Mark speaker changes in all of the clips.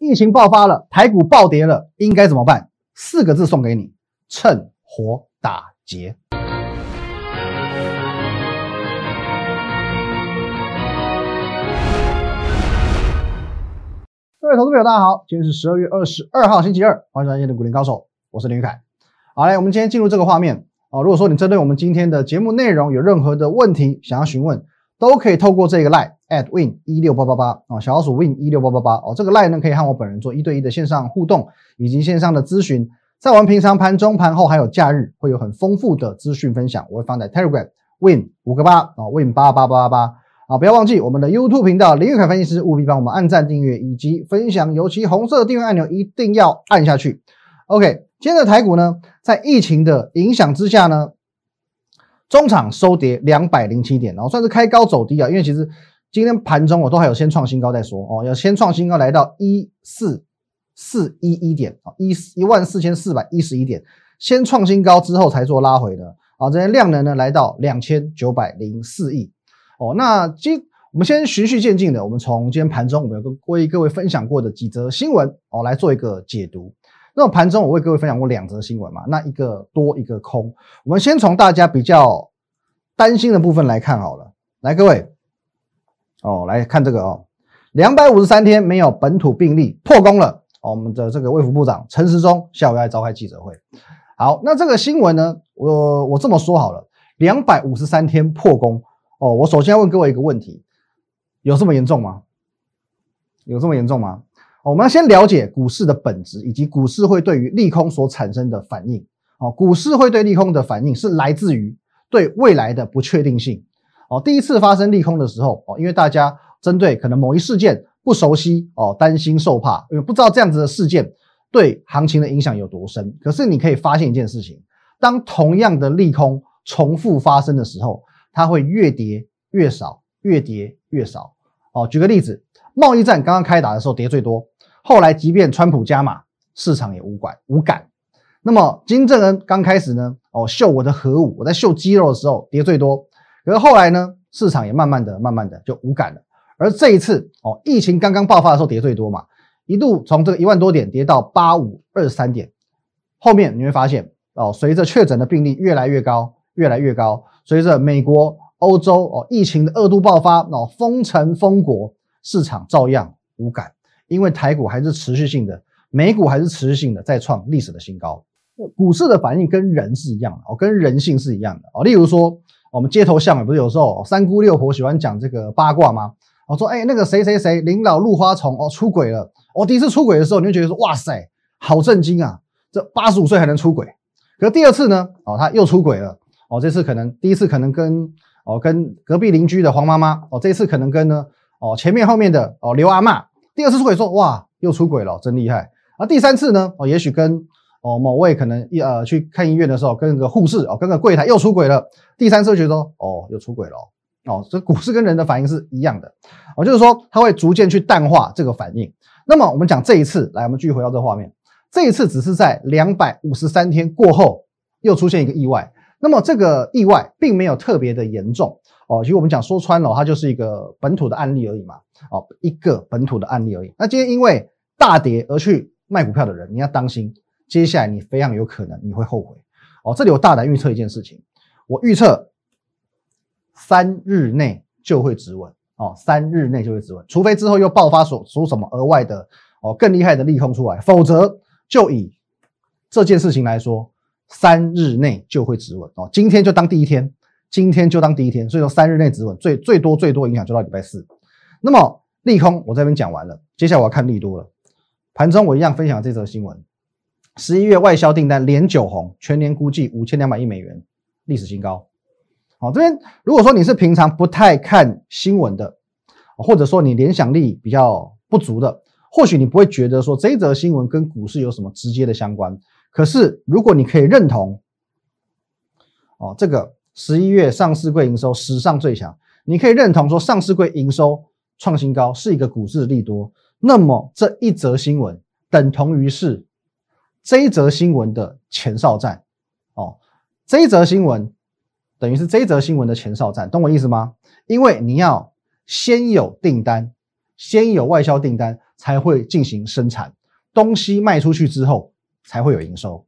Speaker 1: 疫情爆发了，台股暴跌了，应该怎么办？四个字送给你：趁火打劫。各位投资朋友，大家好，今天是十二月二十二号，星期二，欢迎收看今天的股林高手，我是林玉凯。好，嘞，我们今天进入这个画面哦。如果说你针对我们今天的节目内容有任何的问题想要询问，都可以透过这个 line at win 一六八八八啊，小老鼠 win 一六八八八哦，这个 line 呢可以和我本人做一对一的线上互动以及线上的咨询。在我们平常盘中、盘后还有假日，会有很丰富的资讯分享，我会放在 Telegram win 五个八啊，win 八八八八八啊，不要忘记我们的 YouTube 频道林玉凯分析师，务必帮我们按赞、订阅以及分享，尤其红色订阅按钮一定要按下去。OK，今天的台股呢，在疫情的影响之下呢，中场收跌两百零七点，然后算是开高走低啊，因为其实今天盘中我都还有先创新高再说哦，要先创新高来到一四。四一一点啊，一一万四千四百一十一点，先创新高之后才做拉回的啊。这些量能呢来到两千九百零四亿哦。那今我们先循序渐进的，我们从今天盘中我们有为各位分享过的几则新闻哦来做一个解读。那盘中我为各位分享过两则新闻嘛，那一个多一个空。我们先从大家比较担心的部分来看好了。来，各位哦，来看这个哦，两百五十三天没有本土病例破功了。哦，我们的这个卫福部长陈时中下午要召开记者会。好，那这个新闻呢，我我这么说好了，两百五十三天破功。哦，我首先要问各位一个问题，有这么严重吗？有这么严重吗？我们要先了解股市的本质，以及股市会对于利空所产生的反应。哦，股市会对利空的反应是来自于对未来的不确定性。哦，第一次发生利空的时候，哦，因为大家针对可能某一事件。不熟悉哦，担心受怕，因为不知道这样子的事件对行情的影响有多深。可是你可以发现一件事情：当同样的利空重复发生的时候，它会越跌越少，越跌越少。哦，举个例子，贸易战刚刚开打的时候跌最多，后来即便川普加码，市场也无管无感。那么金正恩刚开始呢，哦秀我的核武，我在秀肌肉的时候跌最多，可是后来呢，市场也慢慢的、慢慢的就无感了。而这一次哦，疫情刚刚爆发的时候跌最多嘛，一度从这个一万多点跌到八五二三点。后面你会发现哦，随着确诊的病例越来越高，越来越高，随着美国、欧洲哦疫情的二度爆发哦，封城封国，市场照样无感，因为台股还是持续性的，美股还是持续性的在创历史的新高。股市的反应跟人是一样的哦，跟人性是一样的哦。例如说，我们街头巷尾不是有时候三姑六婆喜欢讲这个八卦吗？我说，哎，那个谁谁谁，领导入花丛哦，出轨了。我第一次出轨的时候，你就觉得说，哇塞，好震惊啊！这八十五岁还能出轨？可第二次呢？哦，他又出轨了。哦，这次可能第一次可能跟哦跟隔壁邻居的黄妈妈。哦，这次可能跟呢哦前面后面的哦刘阿妈。第二次出轨说，哇，又出轨了，真厉害。而第三次呢？哦，也许跟哦某位可能一呃去看医院的时候，跟个护士哦，跟个柜台又出轨了。第三次觉得，哦，又出轨了。哦，这股市跟人的反应是一样的，哦，就是说它会逐渐去淡化这个反应。那么我们讲这一次，来，我们继续回到这个画面，这一次只是在两百五十三天过后又出现一个意外，那么这个意外并没有特别的严重，哦，其实我们讲说穿了，它就是一个本土的案例而已嘛，哦，一个本土的案例而已。那今天因为大跌而去卖股票的人，你要当心，接下来你非常有可能你会后悔。哦，这里我大胆预测一件事情，我预测。三日内就会止稳哦，三日内就会止稳，除非之后又爆发所出什么额外的哦更厉害的利空出来，否则就以这件事情来说，三日内就会止稳哦。今天就当第一天，今天就当第一天，所以说三日内止稳，最最多最多影响就到礼拜四。那么利空我这边讲完了，接下来我要看利多了。盘中我一样分享这则新闻：十一月外销订单连九红，全年估计五千两百亿美元，历史新高。好，这边如果说你是平常不太看新闻的，或者说你联想力比较不足的，或许你不会觉得说这则新闻跟股市有什么直接的相关。可是如果你可以认同，哦，这个十一月上市柜营收史上最强，你可以认同说上市柜营收创新高是一个股市利多，那么这一则新闻等同于是这一则新闻的前哨战。哦，这一则新闻。等于是这一则新闻的前哨战，懂我意思吗？因为你要先有订单，先有外销订单，才会进行生产，东西卖出去之后才会有营收。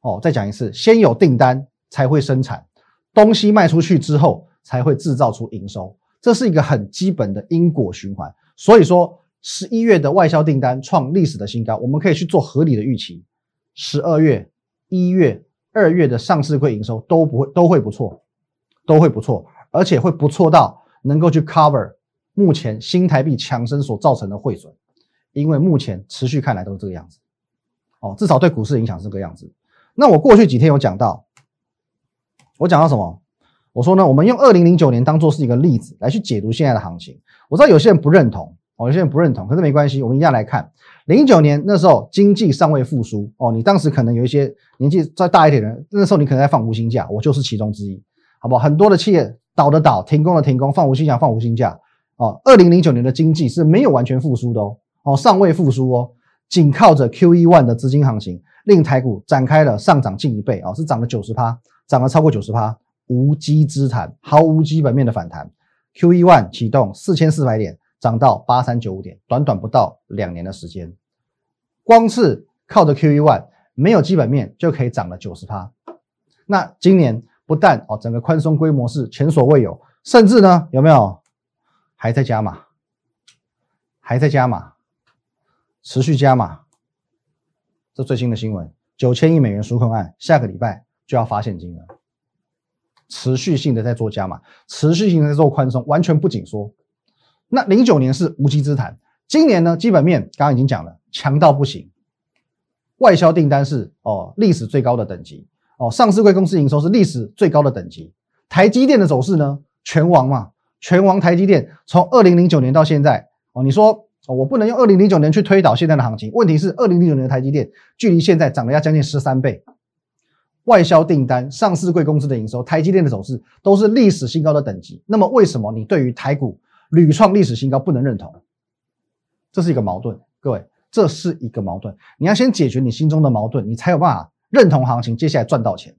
Speaker 1: 哦，再讲一次，先有订单才会生产，东西卖出去之后才会制造出营收，这是一个很基本的因果循环。所以说，十一月的外销订单创历史的新高，我们可以去做合理的预期。十二月、一月、二月的上市柜营收都不会都会不错，都会不错，而且会不错到能够去 cover 目前新台币强升所造成的汇损，因为目前持续看来都是这个样子。哦，至少对股市影响是这个样子。那我过去几天有讲到，我讲到什么？我说呢，我们用二零零九年当做是一个例子来去解读现在的行情。我知道有些人不认同，哦，有些人不认同，可是没关系，我们一样来看。零九年那时候经济尚未复苏，哦，你当时可能有一些年纪再大一点的人，那时候你可能在放无薪假，我就是其中之一，好不好？很多的企业倒的倒，停工的停工，放无薪假，放无薪假。哦，二零零九年的经济是没有完全复苏的哦，哦，尚未复苏哦，仅靠着 Q E one 的资金行情。令台股展开了上涨近一倍啊，是涨了九十趴，涨了超过九十趴，无稽之谈，毫无基本面的反弹。Q E one 启动四千四百点，涨到八三九五点，短短不到两年的时间，光是靠着 Q E one 没有基本面就可以涨了九十趴。那今年不但哦整个宽松规模是前所未有，甚至呢有没有还在加码，还在加码，持续加码。这最新的新闻，九千亿美元纾困案，下个礼拜就要发现金了，持续性的在做加码，持续性的在做宽松，完全不紧缩。那零九年是无稽之谈，今年呢，基本面刚刚已经讲了，强到不行，外销订单是哦历史最高的等级，哦上市贵公司营收是历史最高的等级，台积电的走势呢，全王嘛，全王台积电从二零零九年到现在，哦你说。哦，我不能用二零零九年去推导现在的行情。问题是，二零零九年的台积电距离现在涨了要将近十三倍，外销订单、上市贵公司的营收、台积电的走势都是历史新高的等级。那么，为什么你对于台股屡创历史新高不能认同？这是一个矛盾，各位，这是一个矛盾。你要先解决你心中的矛盾，你才有办法认同行情，接下来赚到钱。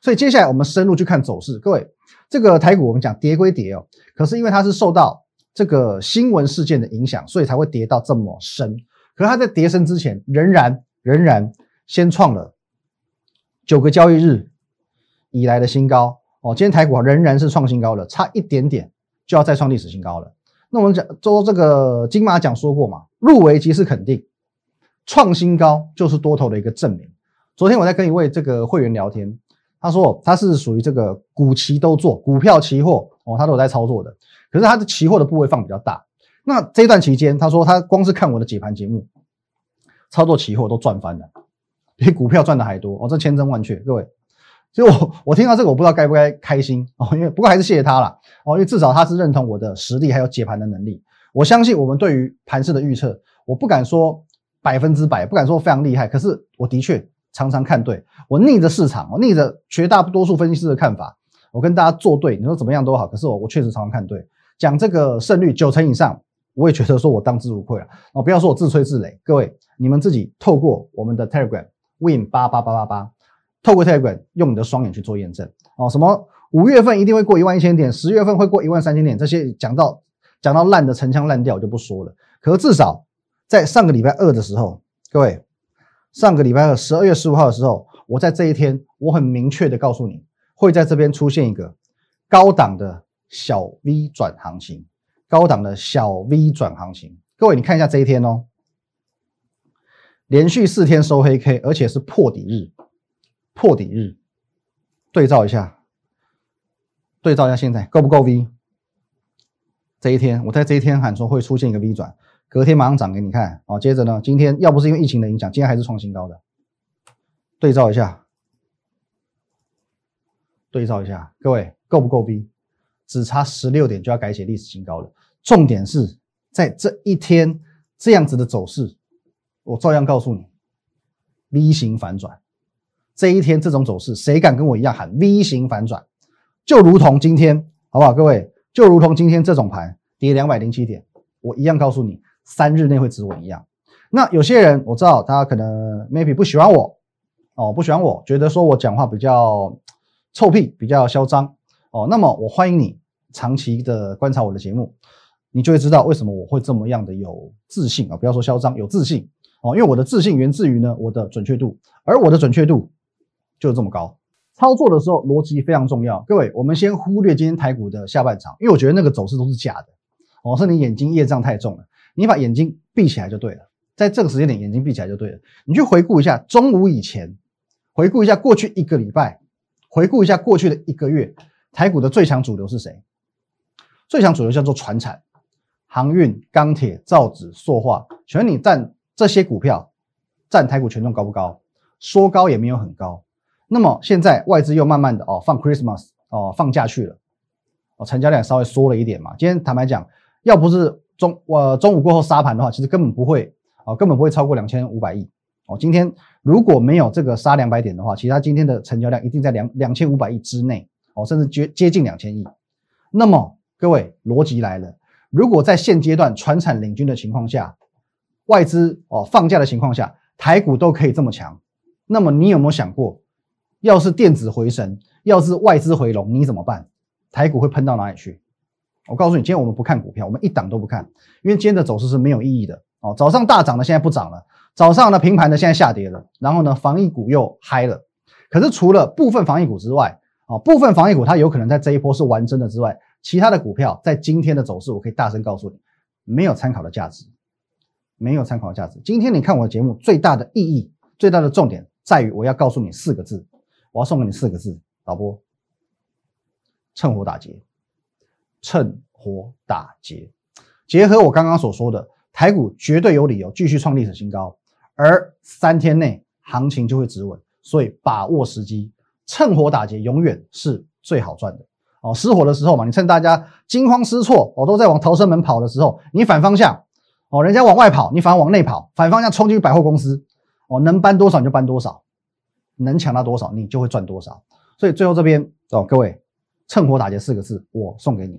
Speaker 1: 所以，接下来我们深入去看走势。各位，这个台股我们讲跌归跌哦，可是因为它是受到。这个新闻事件的影响，所以才会跌到这么深。可是它在跌深之前，仍然仍然先创了九个交易日以来的新高哦。今天台股仍然是创新高了，差一点点就要再创历史新高了。那我们讲做这个金马奖说过嘛，入围即是肯定，创新高就是多头的一个证明。昨天我在跟一位这个会员聊天，他说他是属于这个股期都做股票期货哦，他都有在操作的。可是他的期货的部位放比较大，那这段期间，他说他光是看我的解盘节目，操作期货都赚翻了，比股票赚的还多哦，这千真万确，各位。所以我我听到这个，我不知道该不该开心哦，因为不过还是谢谢他了哦，因为至少他是认同我的实力还有解盘的能力。我相信我们对于盘势的预测，我不敢说百分之百，不敢说非常厉害，可是我的确常常看对，我逆着市场，我逆着绝大多数分析师的看法，我跟大家做对，你说怎么样都好，可是我我确实常常看对。讲这个胜率九成以上，我也觉得说我当之无愧了哦！不要说我自吹自擂，各位你们自己透过我们的 Telegram Win 八八八八八，透过 Telegram 用你的双眼去做验证哦。什么五月份一定会过一万一千点，十月份会过一万三千点，这些讲到讲到烂的陈腔滥调我就不说了。可是至少在上个礼拜二的时候，各位上个礼拜二十二月十五号的时候，我在这一天我很明确的告诉你，会在这边出现一个高档的。小 V 转行情，高档的小 V 转行情，各位你看一下这一天哦，连续四天收黑 K，而且是破底日，破底日，对照一下，对照一下现在够不够 V？这一天我在这一天喊说会出现一个 V 转，隔天马上涨给你看哦。接着呢，今天要不是因为疫情的影响，今天还是创新高的，对照一下，对照一下，各位够不够 V？只差十六点就要改写历史新高了。重点是在这一天这样子的走势，我照样告诉你，V 型反转。这一天这种走势，谁敢跟我一样喊 V 型反转？就如同今天，好不好？各位，就如同今天这种盘跌两百零七点，我一样告诉你，三日内会止稳一样。那有些人我知道，他可能 maybe 不喜欢我哦，不喜欢我，觉得说我讲话比较臭屁，比较嚣张。哦，那么我欢迎你长期的观察我的节目，你就会知道为什么我会这么样的有自信啊！不要说嚣张，有自信哦，因为我的自信源自于呢我的准确度，而我的准确度就这么高。操作的时候逻辑非常重要，各位，我们先忽略今天台股的下半场，因为我觉得那个走势都是假的哦，是你眼睛业障太重了，你把眼睛闭起来就对了，在这个时间点眼睛闭起来就对了，你去回顾一下中午以前，回顾一下过去一个礼拜，回顾一下过去的一个月，台股的最强主流是谁？最强主流叫做船产、航运、钢铁、造纸、塑化，请问你占这些股票占台股权重高不高？说高也没有很高。那么现在外资又慢慢的哦放 Christmas 哦放假去了，哦成交量稍微缩了一点嘛。今天坦白讲，要不是中呃中午过后杀盘的话，其实根本不会哦根本不会超过两千五百亿哦。今天如果没有这个杀两百点的话，其他今天的成交量一定在两两千五百亿之内哦，甚至接接近两千亿。那么各位逻辑来了，如果在现阶段船产领军的情况下，外资哦放假的情况下，台股都可以这么强，那么你有没有想过？要是电子回神，要是外资回笼，你怎么办？台股会喷到哪里去？我告诉你，今天我们不看股票，我们一档都不看，因为今天的走势是没有意义的哦。早上大涨的，现在不涨了；早上呢平盘的，现在下跌了。然后呢，防疫股又嗨了。可是除了部分防疫股之外，啊，部分防疫股它有可能在这一波是完真的之外，其他的股票在今天的走势，我可以大声告诉你，没有参考的价值，没有参考价值。今天你看我的节目，最大的意义、最大的重点在于，我要告诉你四个字。我要送给你四个字，导播，趁火打劫，趁火打劫。结合我刚刚所说的，台股绝对有理由继续创历史新高，而三天内行情就会止稳，所以把握时机，趁火打劫永远是最好赚的哦。失火的时候嘛，你趁大家惊慌失措，哦都在往逃生门跑的时候，你反方向哦，人家往外跑，你反而往内跑，反方向冲进百货公司哦，能搬多少你就搬多少。能抢到多少，你就会赚多少。所以最后这边哦，各位，趁火打劫四个字，我送给你。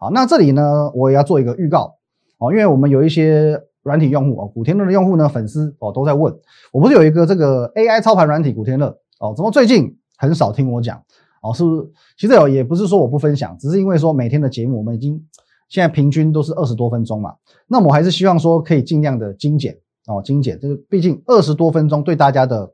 Speaker 1: 好，那这里呢，我也要做一个预告哦，因为我们有一些软体用户哦，古天乐的用户呢，粉丝哦都在问，我不是有一个这个 AI 操盘软体古天乐哦，怎么最近很少听我讲哦？是不是？其实哦也不是说我不分享，只是因为说每天的节目我们已经现在平均都是二十多分钟嘛，那我还是希望说可以尽量的精简哦，精简，这个毕竟二十多分钟对大家的。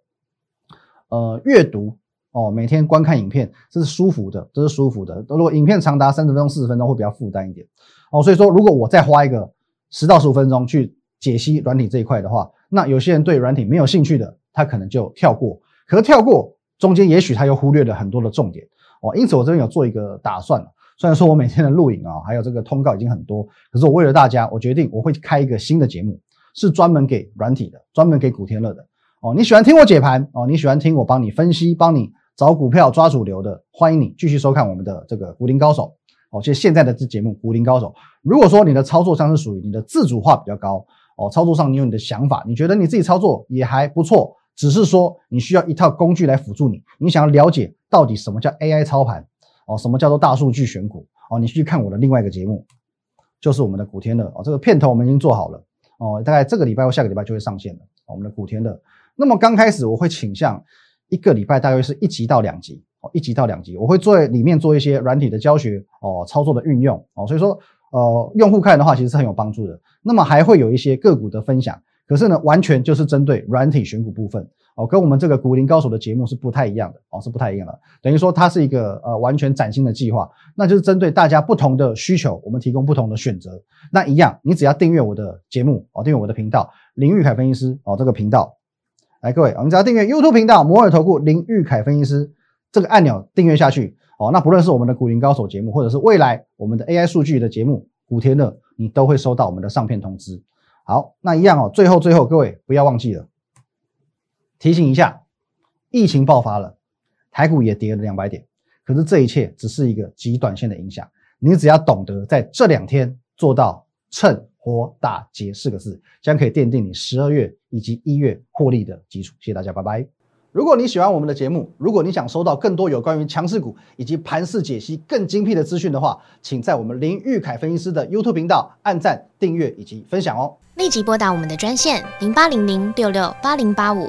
Speaker 1: 呃，阅读哦，每天观看影片，这是舒服的，这是舒服的。如果影片长达三十分钟、四十分钟，会比较负担一点哦。所以说，如果我再花一个十到十五分钟去解析软体这一块的话，那有些人对软体没有兴趣的，他可能就跳过。可是跳过中间，也许他又忽略了很多的重点哦。因此，我这边有做一个打算虽然说我每天的录影啊，还有这个通告已经很多，可是我为了大家，我决定我会开一个新的节目，是专门给软体的，专门给古天乐的。哦，你喜欢听我解盘哦？你喜欢听我帮你分析、帮你找股票、抓主流的？欢迎你继续收看我们的这个股林高手哦。就现在的这节目《股林高手》，如果说你的操作上是属于你的自主化比较高哦，操作上你有你的想法，你觉得你自己操作也还不错，只是说你需要一套工具来辅助你，你想要了解到底什么叫 AI 操盘哦，什么叫做大数据选股哦，你去看我的另外一个节目，就是我们的古天乐哦，这个片头我们已经做好了哦，大概这个礼拜或下个礼拜就会上线了。我们的古天乐。那么刚开始我会倾向一个礼拜大约是一集到两集哦，一集到两集，我会做里面做一些软体的教学哦，操作的运用哦，所以说呃用户看的话其实是很有帮助的。那么还会有一些个股的分享，可是呢完全就是针对软体选股部分哦，跟我们这个股林高手的节目是不太一样的哦，是不太一样的。等于说它是一个呃完全崭新的计划，那就是针对大家不同的需求，我们提供不同的选择。那一样，你只要订阅我的节目哦，订阅我的频道林玉凯分析师哦这个频道。来，各位，我们只要订阅 YouTube 频道摩尔投顾林玉凯分析师这个按钮订阅下去哦，那不论是我们的股林高手节目，或者是未来我们的 AI 数据的节目古天乐，你都会收到我们的上片通知。好，那一样哦，最后最后，各位不要忘记了提醒一下，疫情爆发了，台股也跌了两百点，可是这一切只是一个极短线的影响，你只要懂得在这两天做到趁。火打劫四个字，将可以奠定你十二月以及一月获利的基础。谢谢大家，拜拜。如果你喜欢我们的节目，如果你想收到更多有关于强势股以及盘势解析更精辟的资讯的话，请在我们林玉凯分析师的 YouTube 频道按赞、订阅以及分享哦。
Speaker 2: 立即拨打我们的专线零八零零六六八零八五